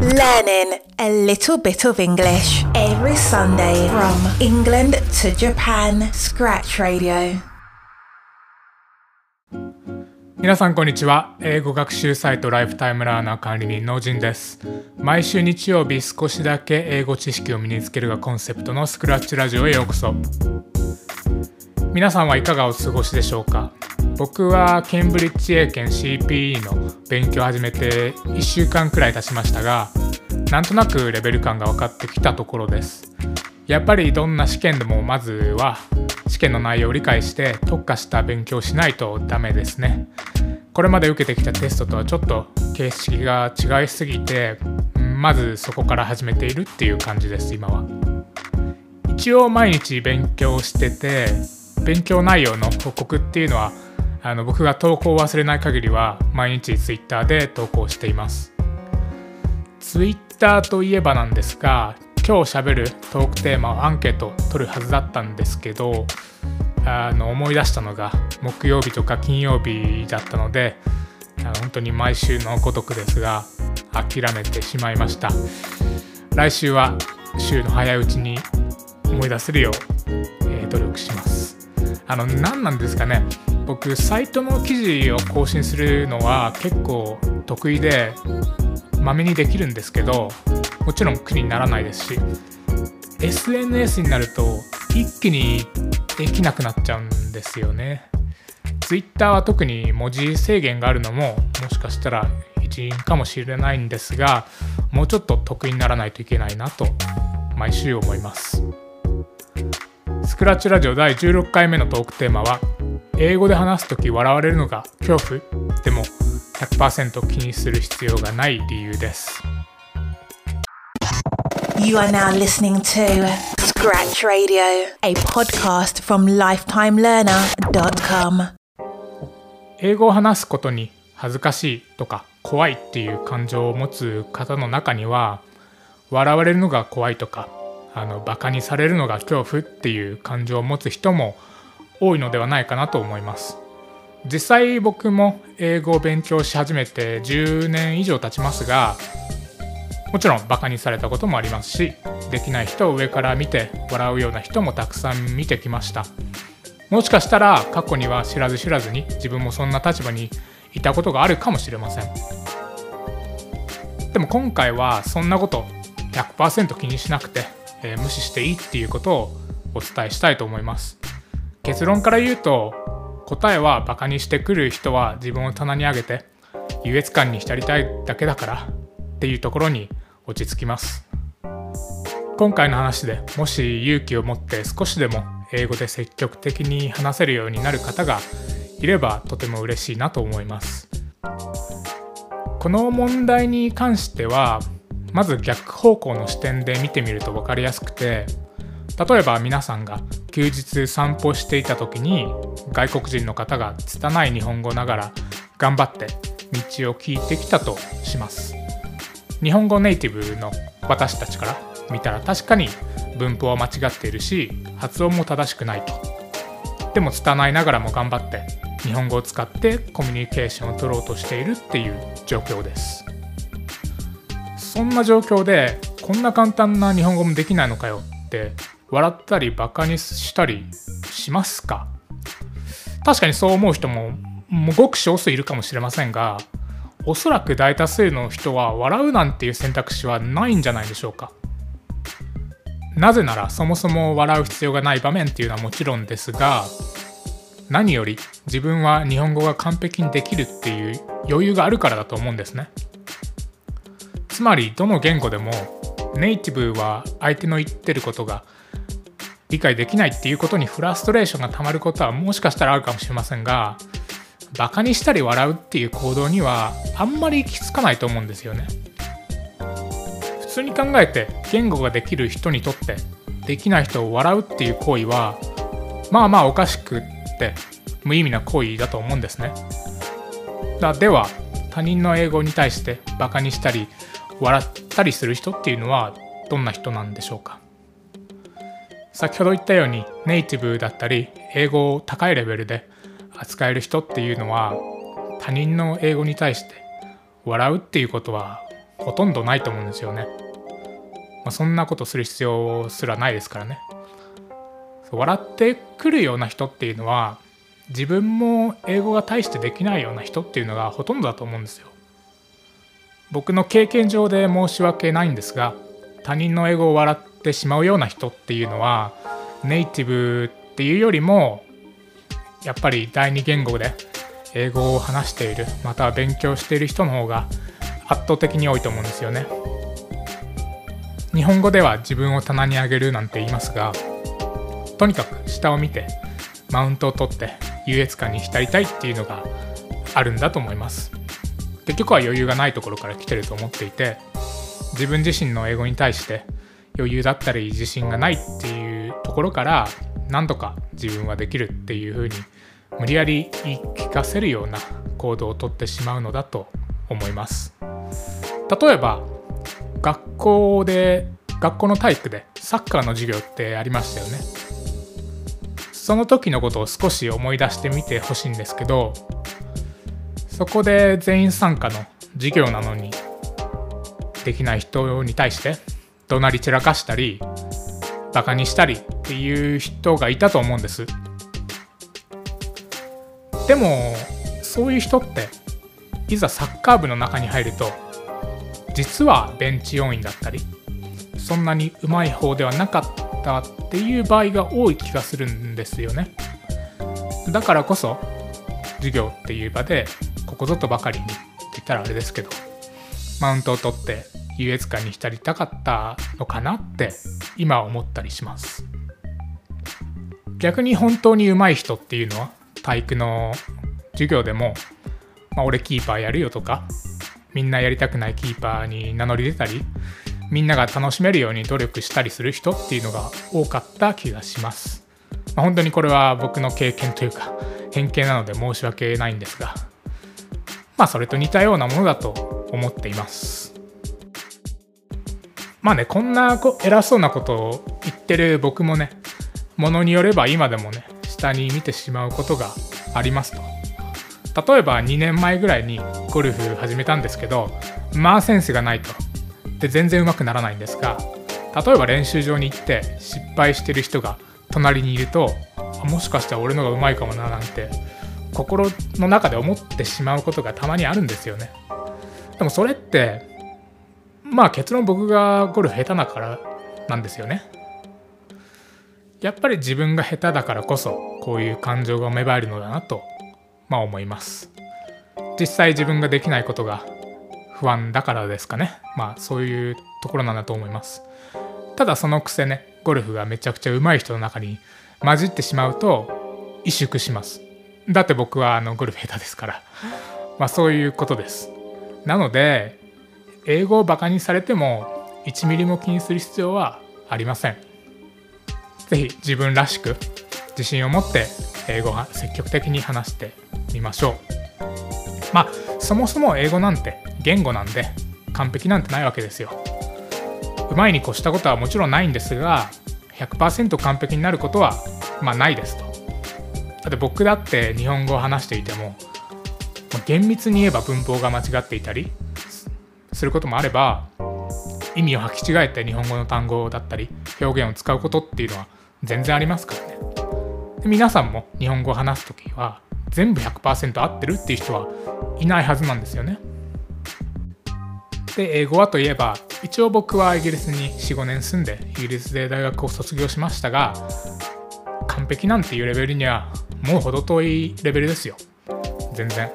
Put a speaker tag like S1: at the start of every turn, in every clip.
S1: Learning a little bit of English every Sunday from England to Japan. Scratch Radio.
S2: 皆さんこんにちは英語学習サイトライフタイムラーナー管理人のジンです毎週日曜日少しだけ英語知識を身につけるがコンセプトのスクラッチラジオへようこそ皆さんはいかがお過ごしでしょうか？僕はケンブリッジ英検 CPE の勉強を始めて1週間くらい経ちましたがなんとなくレベル感が分かってきたところです。やっぱりどんな試験でもまずは試験の内容を理解して特化した勉強をしないとダメですね。これまで受けてきたテストとはちょっと形式が違いすぎてまずそこから始めているっていう感じです今は。一応毎日勉強してて勉強内容の報告っていうのはあの僕が投稿を忘れない限りは毎日 Twitter で投稿しています。Twitter といえばなんですが今日しゃべるトークテーマをアンケート取るはずだったんですけどあの思い出したのが木曜日とか金曜日だったのであの本当に毎週のごとくですが諦めてしまいました。来週は週の早いうちに思い出せるよう、えー、努力します。あの何なんですかね？僕サイトの記事を更新するのは結構得意でまめにできるんですけどもちろん苦にならないですし SNS になると一気にできなくなっちゃうんですよね。Twitter は特に文字制限があるのももしかしたら一因かもしれないんですがもうちょっと得意にならないといけないなと毎週思います。スクラッチラジオ第16回目のトークテーマは英語で話す時笑われるのが恐怖でも100%気にする必要がない理由です
S1: You are now listening to Scratch Radio, a podcast from lifetimelearner.com.
S2: 英語を話すことに恥ずかしいとか怖いっていう感情を持つ方の中には笑われるのが怖いとかあのバカにされるのが恐怖っていう感情を持つ人も多いのではないかなと思います。実際僕も英語を勉強し始めて10年以上経ちますがもちろんバカにされたこともありますしできない人を上から見て笑うような人もたくさん見てきました。もしかしたら過去には知らず知らずに自分もそんな立場にいたことがあるかもしれません。でも今回はそんなこと100%気にしなくて、えー、無視していいっていうことをお伝えしたいと思います。結論から言うと答えはバカにしてくる人は自分を棚に上げて優越感に浸りたいだけだからっていうところに落ち着きます。今回の話でもし勇気を持って少しでも英語で積極的に話せるようになる方がいればとても嬉しいなと思います。この問題に関してはまず逆方向の視点で見てみると分かりやすくて例えば皆さんが休日散歩していた時に外国人の方が拙い日本語ながら頑張って道を聞いてきたとします。日本語ネイティブの私たちから見たら確かに文法は間違っているし発音も正しくないと。でも拙いながらも頑張って日本語を使ってコミュニケーションを取ろうとしているっていう状況です。そんな状況でこんな簡単な日本語もできないのかよって笑ったりバカにしたりしますか？確かにそう思う人もごく少数いるかもしれませんがおそらく大多数の人は笑うなんていう選択肢はないんじゃないでしょうか。なぜならそもそも笑う必要がない場面っていうのはもちろんですが何より自分は日本語が完璧にできるっていう余裕があるからだと思うんですね。つまりどの言語でもネイティブは相手の言ってることが理解できないっていうことにフラストレーションがたまることはもしかしたらあるかもしれませんがバカにしたり笑うっていう行動にはあんまり行き着かないと思うんですよね。普通に考えて言語ができる人にとってできない人を笑うっていう行為はまあまあおかしくって無意味な行為だと思うんですね。だでは他人の英語に対してバカにしたり笑ったりする人っていうのはどんな人なんでしょうか？先ほど言ったようにネイティブだったり英語を高いレベルで扱える人っていうのは他人の英語に対して笑うっていうことはほとんどないと思うんですよね。まあ、そんなことする必要すらないですからね。笑ってくるような人っていうのは自分も英語が大してできないような人っていうのがほとんどだと思うんですよ。僕の経験上で申し訳ないんですが他人の英語を笑ってしまうような人っていうのはネイティブっていうよりもやっぱり第二言語で英語を話しているまたは勉強している人の方が圧倒的に多いと思うんですよね。日本語では自分を棚に上げるなんて言いますがとにかく下を見てマウントを取って優越感に浸りたいっていうのがあるんだと思います結局は余裕がないところから来てると思っていて自分自身の英語に対して余裕だったり自信がないっていうところから何とか自分はできるっていうふうに無理やり言い聞かせるような行動をとってしまうのだと思います。例えば学校で学校の体育でサッカーの授業ってありましたよね。その時のことを少し思い出してみてほしいんですけどそこで全員参加の授業なのにできない人に対して怒鳴り散らかしたりバカにしたりっていう人がいたと思うんです。でもそういう人っていざサッカー部の中に入ると実はベンチ要員だったりそんなにうまい方ではなかったっていう場合が多い気がするんですよね。だからこそ授業っていう場でここぞとばかりにって言ったらあれですけどマウントを取って優越感に浸りたかったのかなって今思ったりします。逆に本当に上手い人っていうのは体育の授業でも、まあ、俺キーパーやるよとかみんなやりたくないキーパーに名乗り出たりみんなが楽しめるように努力したりする人っていうのが多かった気がします、まあ、本当にこれは僕の経験というか偏見なので申し訳ないんですがまあそれと似たようなものだと思っています。まあねこんな偉そうなことを言ってる僕もねものによれば今でもね下に見てしまうことがありますと。例えば2年前ぐらいにゴルフ始めたんですけどまあセンスがないと。で全然上手くならないんですが例えば練習場に行って失敗してる人が隣にいるともしかしたら俺のが上手いかもななんて心の中で思ってしまうことがたまにあるんですよね。でもそれってまあ結論僕がゴルフ下手だからなんですよね。やっぱり自分が下手だからこそこういう感情が芽生えるのだなとまあ思います。実際自分ができないことが不安だからですかね。まあそういうところなんだと思います。ただそのくせねゴルフがめちゃくちゃ上手い人の中に混じってしまうと萎縮します。だって僕はあのゴルフ下手ですから。まあそういうことです。なので英語をバカにされても1ミリも気にする必要はありません。是非自分らしく自信を持って英語が積極的に話してみましょう。まあそもそも英語なんて言語なんで完璧なんてないわけですよ。うまいに越したことはもちろんないんですが100%完璧になることはまあないですと。だって僕だって日本語を話していても厳密に言えば文法が間違っていたりすることもあれば意味を履き違えて日本語の単語だったり表現を使うことっていうのは全然ありますからね。で皆さんも日本語を話す時は全部100%合ってるっていう人はいないはずなんですよね。で英語はといえば一応僕はイギリスに45年住んでイギリスで大学を卒業しましたが完璧なんていうレベルにはもう程遠いレベルですよ。全然。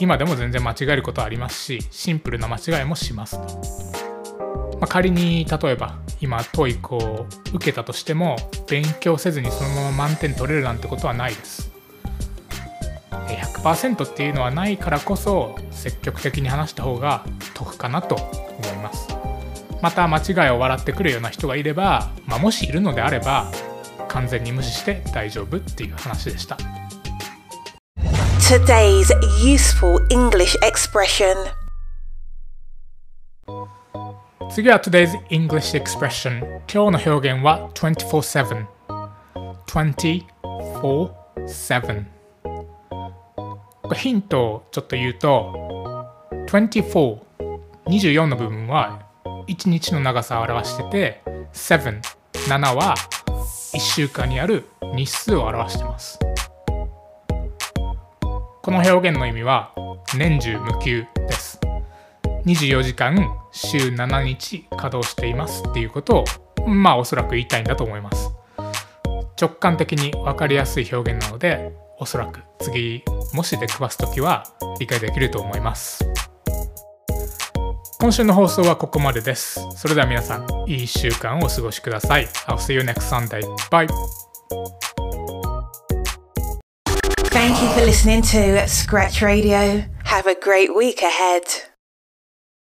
S2: 今でも全然間違えることはありますしシンプルな間違いもしますと、まあ、仮に例えば今 TOEIC を受けたとしても勉強せずにそのまま満点取れるなんてことはないです。100%っていうのはないからこそ積極的に話した方が得かなと思います。また間違いを笑ってくるような人がいれば、まあ、もしいるのであれば完全に無視して大丈夫っていう話でした。
S1: Today's useful English expression
S2: 次は Today's English expression 今日の表現は24-7 24-7ヒントをちょっと言うと24 24の部分は1日の長さを表してて7 7は1週間にある日数を表してますこの表現の意味は年中無休です24時間週7日稼働していますっていうことをまあおそらく言いたいんだと思います直感的に分かりやすい表現なのでおそらく次もし出くわす時は理解できると思います今週の放送はここまでです。それでは皆さん、いい1週間をお過ごしください。I'll see you next Sunday. Bye!
S1: Thank you for listening to Scratch Radio. Have a great week ahead.